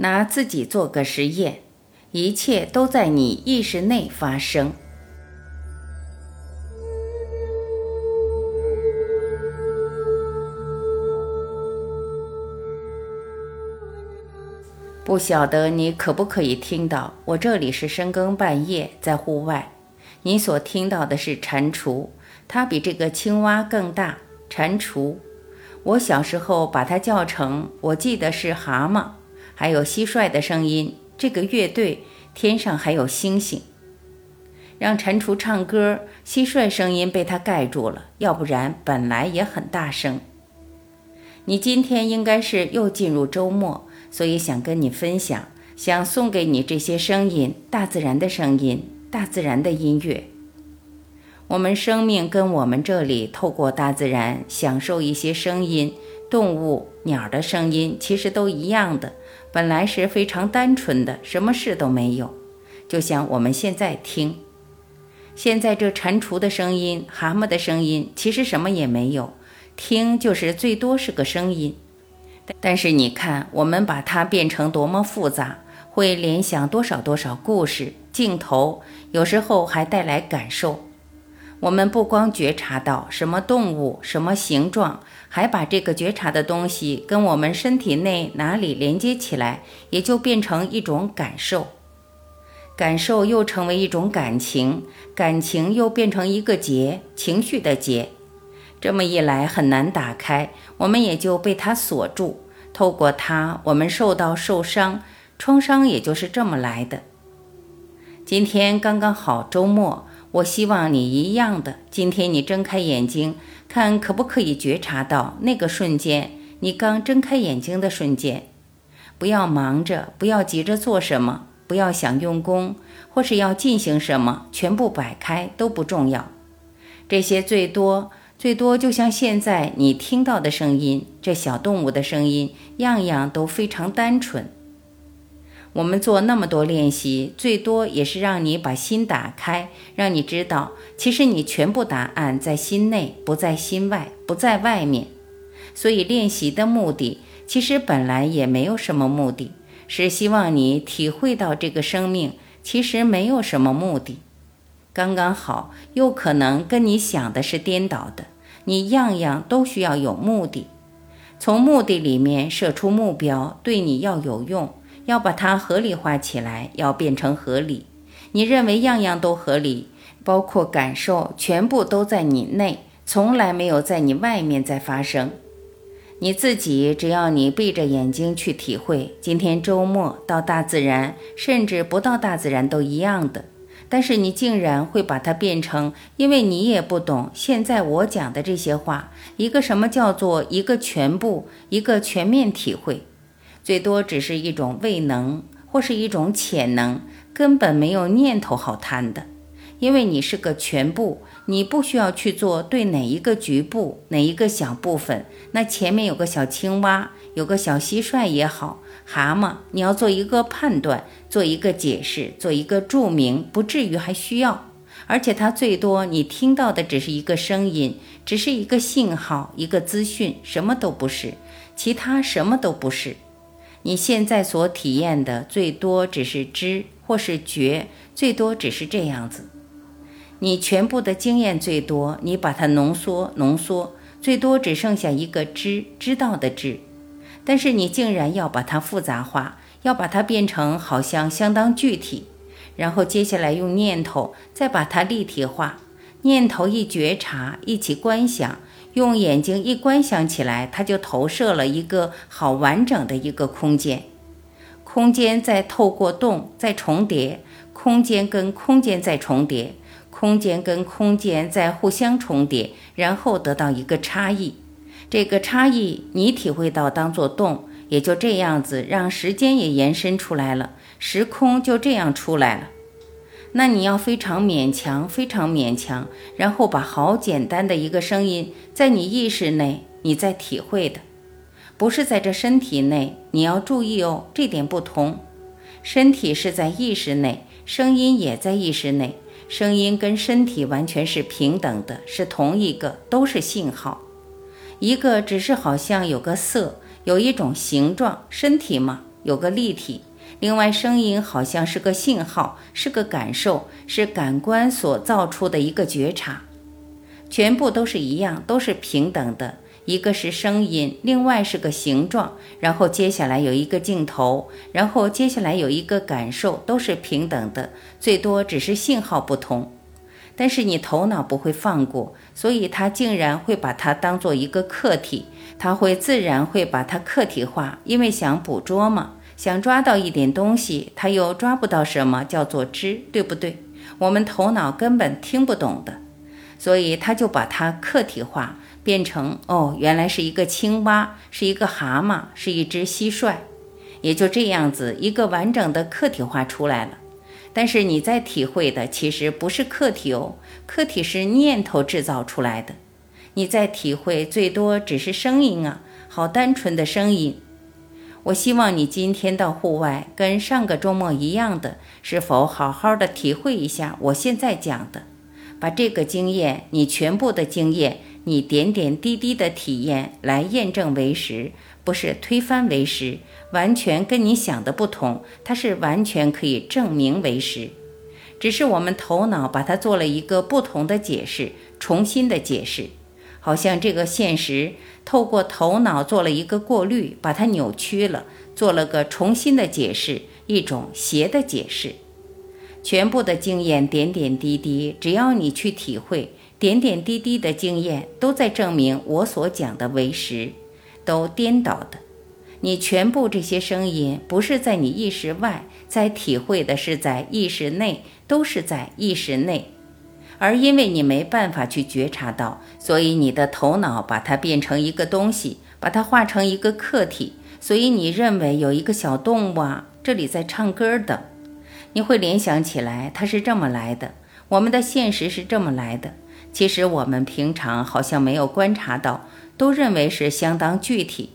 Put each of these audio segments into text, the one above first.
拿自己做个实验，一切都在你意识内发生。不晓得你可不可以听到？我这里是深更半夜，在户外。你所听到的是蟾蜍，它比这个青蛙更大。蟾蜍，我小时候把它叫成，我记得是蛤蟆，还有蟋蟀的声音。这个乐队，天上还有星星。让蟾蜍唱歌，蟋蟀声音被它盖住了，要不然本来也很大声。你今天应该是又进入周末。所以想跟你分享，想送给你这些声音，大自然的声音，大自然的音乐。我们生命跟我们这里透过大自然享受一些声音，动物、鸟的声音其实都一样的，本来是非常单纯的，什么事都没有。就像我们现在听，现在这蟾蜍的声音、蛤蟆的声音，其实什么也没有，听就是最多是个声音。但是你看，我们把它变成多么复杂，会联想多少多少故事、镜头，有时候还带来感受。我们不光觉察到什么动物、什么形状，还把这个觉察的东西跟我们身体内哪里连接起来，也就变成一种感受。感受又成为一种感情，感情又变成一个结，情绪的结。这么一来很难打开，我们也就被它锁住。透过它，我们受到受伤，创伤也就是这么来的。今天刚刚好周末，我希望你一样的。今天你睁开眼睛，看可不可以觉察到那个瞬间，你刚睁开眼睛的瞬间。不要忙着，不要急着做什么，不要想用功，或是要进行什么，全部摆开都不重要。这些最多。最多就像现在你听到的声音，这小动物的声音，样样都非常单纯。我们做那么多练习，最多也是让你把心打开，让你知道，其实你全部答案在心内，不在心外，不在外面。所以练习的目的，其实本来也没有什么目的，是希望你体会到这个生命其实没有什么目的。刚刚好，又可能跟你想的是颠倒的。你样样都需要有目的，从目的里面设出目标，对你要有用，要把它合理化起来，要变成合理。你认为样样都合理，包括感受，全部都在你内，从来没有在你外面在发生。你自己只要你闭着眼睛去体会，今天周末到大自然，甚至不到大自然都一样的。但是你竟然会把它变成，因为你也不懂现在我讲的这些话，一个什么叫做一个全部，一个全面体会，最多只是一种未能或是一种潜能，根本没有念头好贪的。因为你是个全部，你不需要去做对哪一个局部、哪一个小部分。那前面有个小青蛙，有个小蟋蟀也好，蛤蟆，你要做一个判断，做一个解释，做一个注明，不至于还需要。而且它最多你听到的只是一个声音，只是一个信号，一个资讯，什么都不是，其他什么都不是。你现在所体验的最多只是知或是觉，最多只是这样子。你全部的经验最多，你把它浓缩浓缩，最多只剩下一个知知道的知，但是你竟然要把它复杂化，要把它变成好像相当具体，然后接下来用念头再把它立体化，念头一觉察，一起观想，用眼睛一观想起来，它就投射了一个好完整的一个空间，空间再透过洞再重叠，空间跟空间再重叠。空间跟空间在互相重叠，然后得到一个差异。这个差异你体会到当做洞，也就这样子让时间也延伸出来了，时空就这样出来了。那你要非常勉强，非常勉强，然后把好简单的一个声音在你意识内你在体会的，不是在这身体内。你要注意哦，这点不同。身体是在意识内，声音也在意识内。声音跟身体完全是平等的，是同一个，都是信号。一个只是好像有个色，有一种形状，身体嘛，有个立体；另外，声音好像是个信号，是个感受，是感官所造出的一个觉察。全部都是一样，都是平等的。一个是声音，另外是个形状，然后接下来有一个镜头，然后接下来有一个感受，都是平等的，最多只是信号不同。但是你头脑不会放过，所以它竟然会把它当做一个客体，它会自然会把它客体化，因为想捕捉嘛，想抓到一点东西，它又抓不到什么，叫做知，对不对？我们头脑根本听不懂的，所以他就把它客体化。变成哦，原来是一个青蛙，是一个蛤蟆，是一只蟋蟀，也就这样子一个完整的客体化出来了。但是你在体会的其实不是客体哦，客体是念头制造出来的。你在体会最多只是声音啊，好单纯的声音。我希望你今天到户外跟上个周末一样的，是否好好的体会一下我现在讲的，把这个经验，你全部的经验。你点点滴滴的体验来验证为实，不是推翻为实，完全跟你想的不同，它是完全可以证明为实，只是我们头脑把它做了一个不同的解释，重新的解释，好像这个现实透过头脑做了一个过滤，把它扭曲了，做了个重新的解释，一种邪的解释。全部的经验点点滴滴，只要你去体会。点点滴滴的经验都在证明我所讲的为实，都颠倒的。你全部这些声音不是在你意识外，在体会的是在意识内，都是在意识内。而因为你没办法去觉察到，所以你的头脑把它变成一个东西，把它化成一个客体。所以你认为有一个小动物啊，这里在唱歌的，你会联想起来，它是这么来的。我们的现实是这么来的。其实我们平常好像没有观察到，都认为是相当具体。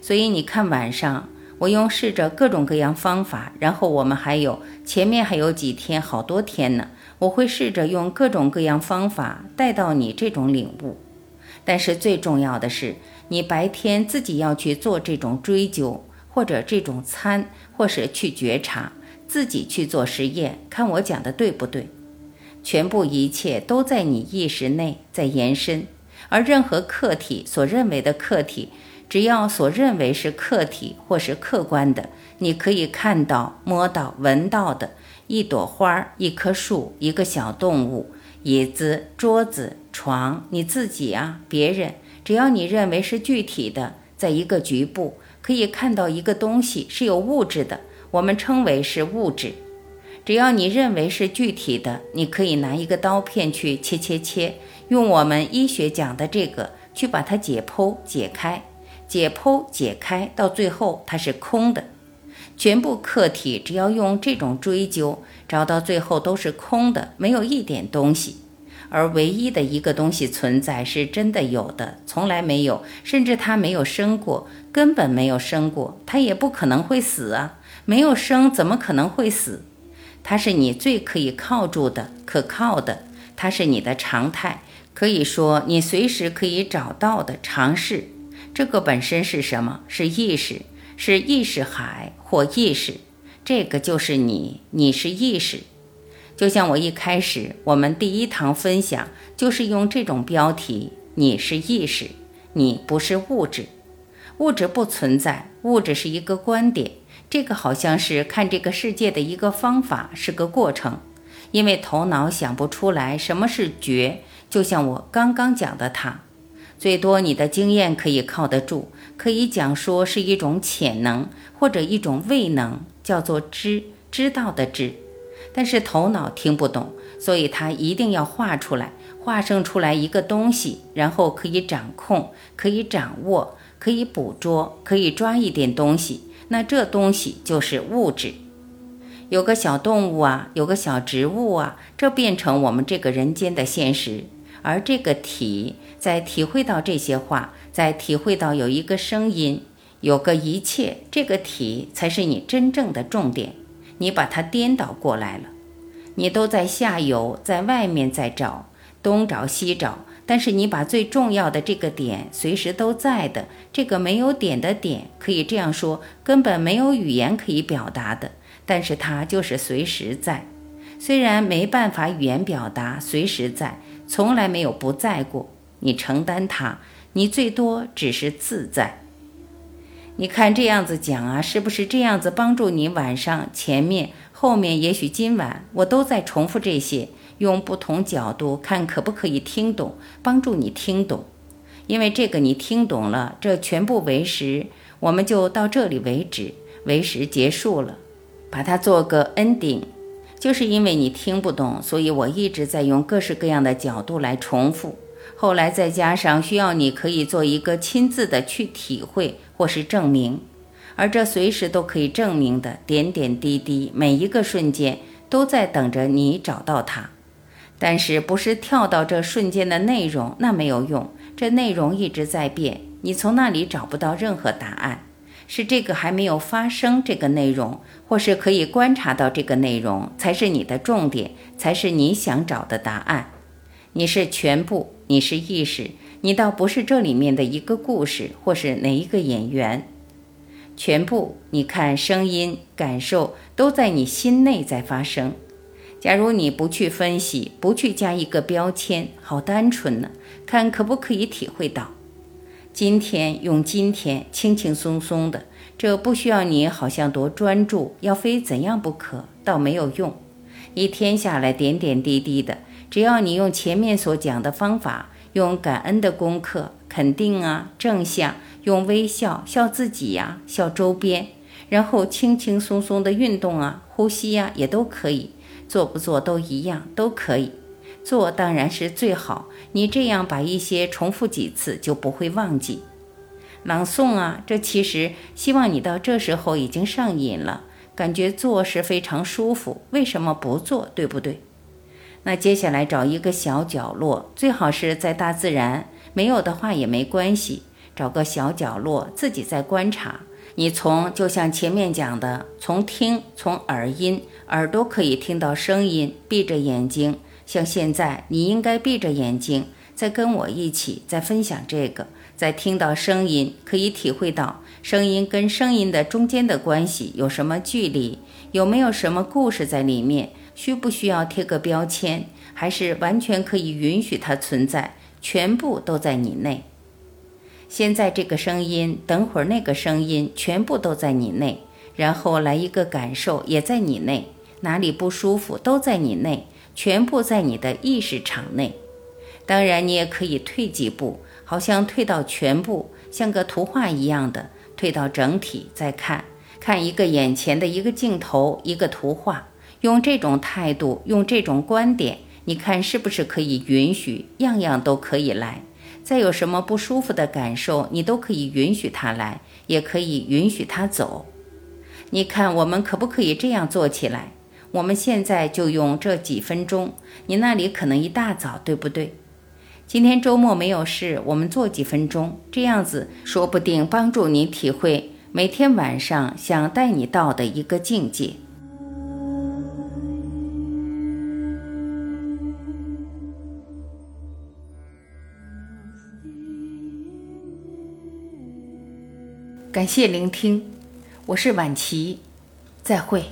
所以你看，晚上我用试着各种各样方法，然后我们还有前面还有几天，好多天呢，我会试着用各种各样方法带到你这种领悟。但是最重要的是，你白天自己要去做这种追究，或者这种参，或是去觉察，自己去做实验，看我讲的对不对。全部一切都在你意识内在延伸，而任何客体所认为的客体，只要所认为是客体或是客观的，你可以看到、摸到、闻到的一朵花、一棵树、一个小动物、椅子、桌子、床，你自己啊，别人，只要你认为是具体的，在一个局部可以看到一个东西是有物质的，我们称为是物质。只要你认为是具体的，你可以拿一个刀片去切切切，用我们医学讲的这个去把它解剖解开，解剖解开，到最后它是空的，全部客体只要用这种追究，找到最后都是空的，没有一点东西，而唯一的一个东西存在是真的有的，从来没有，甚至它没有生过，根本没有生过，它也不可能会死啊，没有生怎么可能会死？它是你最可以靠住的、可靠的，它是你的常态，可以说你随时可以找到的常识。这个本身是什么？是意识，是意识海或意识。这个就是你，你是意识。就像我一开始我们第一堂分享就是用这种标题：你是意识，你不是物质，物质不存在，物质是一个观点。这个好像是看这个世界的一个方法，是个过程，因为头脑想不出来什么是觉，就像我刚刚讲的，它最多你的经验可以靠得住，可以讲说是一种潜能或者一种未能，叫做知，知道的知，但是头脑听不懂，所以它一定要画出来，画生出来一个东西，然后可以掌控，可以掌握，可以捕捉，可以抓一点东西。那这东西就是物质，有个小动物啊，有个小植物啊，这变成我们这个人间的现实。而这个体在体会到这些话，在体会到有一个声音，有个一切，这个体才是你真正的重点。你把它颠倒过来了，你都在下游，在外面在找，东找西找，但是你把最重要的这个点随时都在的这个没有点的点，可以这样说，根本没有语言可以表达的，但是它就是随时在。虽然没办法语言表达，随时在，从来没有不在过。你承担它，你最多只是自在。你看这样子讲啊，是不是这样子帮助你？晚上前面、后面，也许今晚我都在重复这些。用不同角度看，可不可以听懂？帮助你听懂，因为这个你听懂了，这全部为实，我们就到这里为止，为实结束了，把它做个 ending。就是因为你听不懂，所以我一直在用各式各样的角度来重复。后来再加上需要你可以做一个亲自的去体会或是证明，而这随时都可以证明的点点滴滴，每一个瞬间都在等着你找到它。但是不是跳到这瞬间的内容，那没有用。这内容一直在变，你从那里找不到任何答案。是这个还没有发生这个内容，或是可以观察到这个内容，才是你的重点，才是你想找的答案。你是全部，你是意识，你倒不是这里面的一个故事，或是哪一个演员。全部，你看，声音、感受都在你心内在发生。假如你不去分析，不去加一个标签，好单纯呢。看可不可以体会到，今天用今天轻轻松松的，这不需要你好像多专注，要非怎样不可，倒没有用。一天下来点点滴滴的，只要你用前面所讲的方法，用感恩的功课，肯定啊，正向，用微笑笑自己呀，笑周边，然后轻轻松松的运动啊，呼吸呀，也都可以。做不做都一样，都可以做，当然是最好。你这样把一些重复几次，就不会忘记。朗诵啊，这其实希望你到这时候已经上瘾了，感觉做是非常舒服。为什么不做？对不对？那接下来找一个小角落，最好是在大自然，没有的话也没关系。找个小角落，自己在观察。你从就像前面讲的，从听，从耳音。耳朵可以听到声音，闭着眼睛，像现在，你应该闭着眼睛，在跟我一起在分享这个，在听到声音，可以体会到声音跟声音的中间的关系有什么距离，有没有什么故事在里面，需不需要贴个标签，还是完全可以允许它存在，全部都在你内。现在这个声音，等会儿那个声音，全部都在你内，然后来一个感受，也在你内。哪里不舒服都在你内，全部在你的意识场内。当然，你也可以退几步，好像退到全部，像个图画一样的退到整体再看，看一个眼前的一个镜头，一个图画。用这种态度，用这种观点，你看是不是可以允许样样都可以来？再有什么不舒服的感受，你都可以允许它来，也可以允许它走。你看，我们可不可以这样做起来？我们现在就用这几分钟，你那里可能一大早，对不对？今天周末没有事，我们做几分钟，这样子说不定帮助你体会每天晚上想带你到的一个境界。感谢聆听，我是晚琪，再会。